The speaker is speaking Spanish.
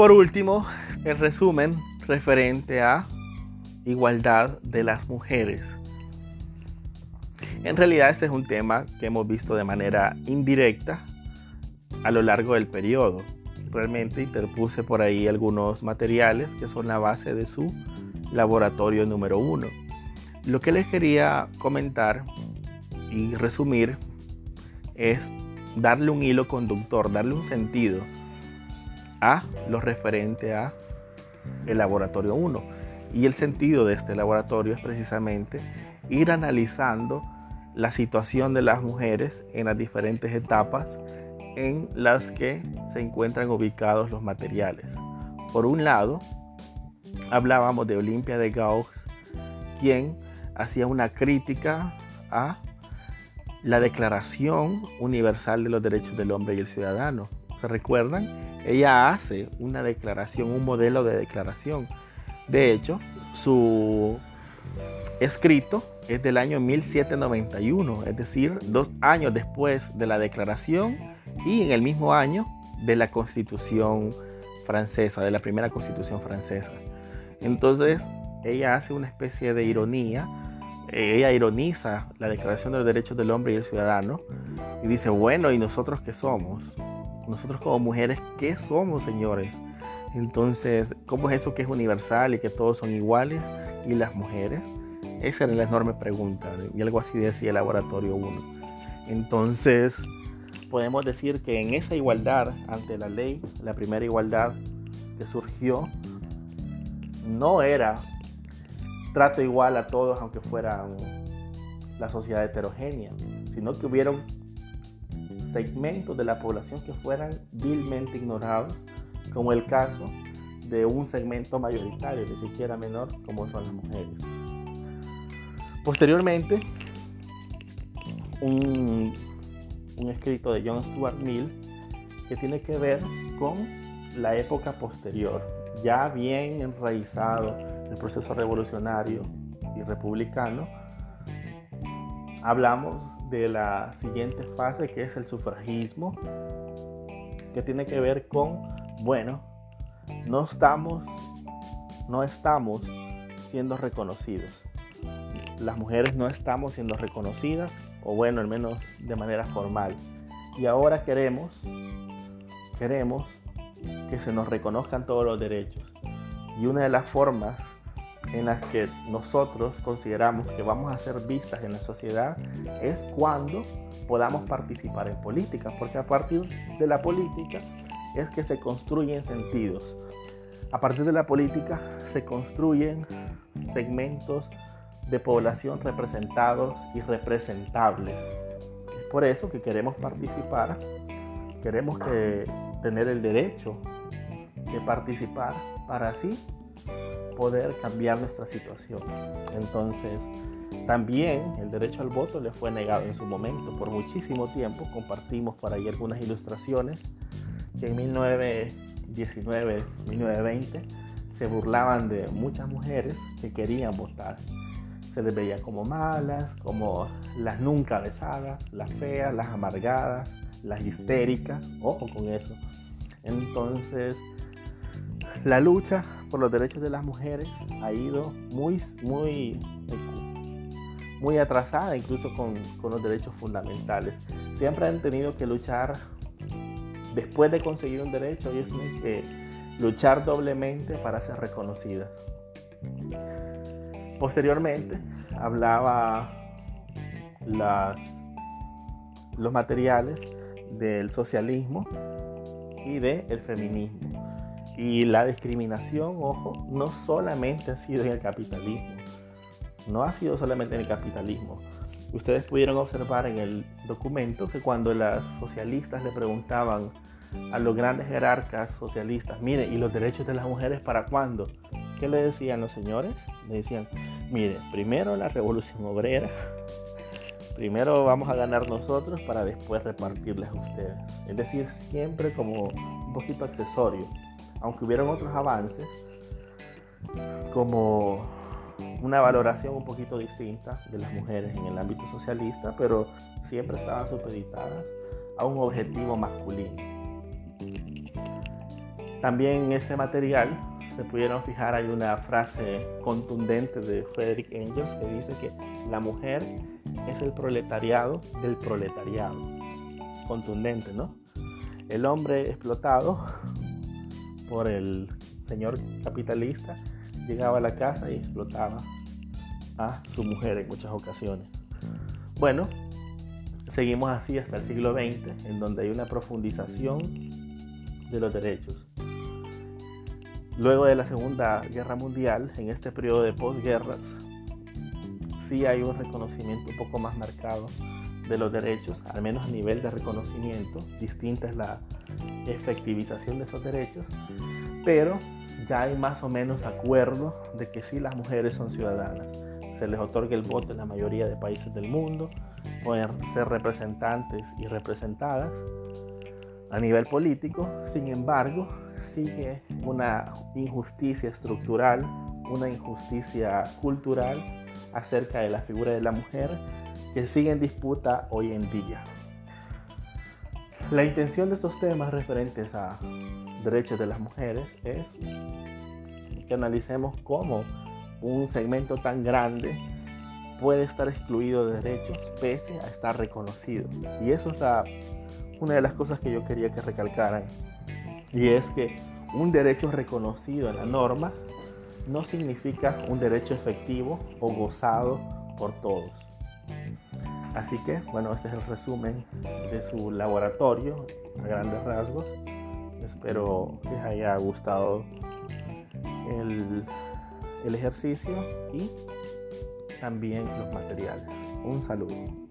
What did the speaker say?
por último, el resumen referente a igualdad de las mujeres. En realidad este es un tema que hemos visto de manera indirecta a lo largo del periodo. Realmente interpuse por ahí algunos materiales que son la base de su laboratorio número uno. Lo que les quería comentar y resumir es darle un hilo conductor, darle un sentido a lo referente a el laboratorio 1. Y el sentido de este laboratorio es precisamente ir analizando la situación de las mujeres en las diferentes etapas en las que se encuentran ubicados los materiales. Por un lado, hablábamos de Olimpia de Gauss, quien hacía una crítica a la Declaración Universal de los Derechos del Hombre y el Ciudadano. ¿Se recuerdan? Ella hace una declaración, un modelo de declaración. De hecho, su escrito es del año 1791, es decir, dos años después de la declaración y en el mismo año de la constitución francesa, de la primera constitución francesa. Entonces, ella hace una especie de ironía, ella ironiza la Declaración de los Derechos del Hombre y el Ciudadano y dice, bueno, ¿y nosotros qué somos? Nosotros como mujeres, ¿qué somos, señores? Entonces, ¿cómo es eso que es universal y que todos son iguales? ¿Y las mujeres? Esa era la enorme pregunta, y algo así decía el Laboratorio 1. Entonces, podemos decir que en esa igualdad ante la ley, la primera igualdad que surgió, no era trato igual a todos aunque fueran la sociedad heterogénea, sino que hubieron segmentos de la población que fueran vilmente ignorados, como el caso de un segmento mayoritario, ni siquiera menor, como son las mujeres. Posteriormente, un, escrito de John Stuart Mill que tiene que ver con la época posterior, ya bien enraizado el proceso revolucionario y republicano, hablamos de la siguiente fase que es el sufragismo, que tiene que ver con, bueno, no estamos, no estamos siendo reconocidos. Las mujeres no estamos siendo reconocidas, o bueno, al menos de manera formal. Y ahora queremos, queremos que se nos reconozcan todos los derechos. Y una de las formas en las que nosotros consideramos que vamos a ser vistas en la sociedad es cuando podamos participar en política, porque a partir de la política es que se construyen sentidos. A partir de la política se construyen segmentos de población representados y representables. Es por eso que queremos participar, queremos que tener el derecho de participar para así poder cambiar nuestra situación. Entonces, también el derecho al voto le fue negado en su momento. Por muchísimo tiempo compartimos por ahí algunas ilustraciones que en 1919, 1920 se burlaban de muchas mujeres que querían votar. Se les veía como malas, como las nunca besadas, las feas, las amargadas, las histéricas. Ojo con eso. Entonces, la lucha por los derechos de las mujeres ha ido muy, muy, muy atrasada, incluso con, con los derechos fundamentales. Siempre han tenido que luchar después de conseguir un derecho, y tienen que luchar doblemente para ser reconocidas. Posteriormente hablaba las, los materiales del socialismo y del feminismo. Y la discriminación, ojo, no solamente ha sido en el capitalismo, no ha sido solamente en el capitalismo. Ustedes pudieron observar en el documento que cuando las socialistas le preguntaban a los grandes jerarcas socialistas, mire, ¿y los derechos de las mujeres para cuándo? ¿Qué le decían los señores? Le decían, mire, primero la revolución obrera, primero vamos a ganar nosotros para después repartirles a ustedes. Es decir, siempre como un poquito accesorio aunque hubieron otros avances, como una valoración un poquito distinta de las mujeres en el ámbito socialista, pero siempre estaban supeditadas a un objetivo masculino. También en ese material se pudieron fijar, hay una frase contundente de Frederick Engels que dice que la mujer es el proletariado del proletariado. Contundente, ¿no? El hombre explotado por el señor capitalista llegaba a la casa y explotaba a su mujer en muchas ocasiones. Bueno, seguimos así hasta el siglo XX, en donde hay una profundización de los derechos. Luego de la Segunda Guerra Mundial, en este periodo de posguerras, sí hay un reconocimiento un poco más marcado de los derechos, al menos a nivel de reconocimiento. Distinta es la efectivización de esos derechos, pero ya hay más o menos acuerdo de que sí las mujeres son ciudadanas. Se les otorga el voto en la mayoría de países del mundo, pueden ser representantes y representadas a nivel político. Sin embargo, sigue una injusticia estructural, una injusticia cultural acerca de la figura de la mujer que sigue en disputa hoy en día. La intención de estos temas referentes a derechos de las mujeres es que analicemos cómo un segmento tan grande puede estar excluido de derechos pese a estar reconocido. Y eso es una de las cosas que yo quería que recalcaran y es que un derecho reconocido en la norma no significa un derecho efectivo o gozado por todos. Así que, bueno, este es el resumen de su laboratorio a grandes rasgos. Espero les haya gustado el, el ejercicio y también los materiales. Un saludo.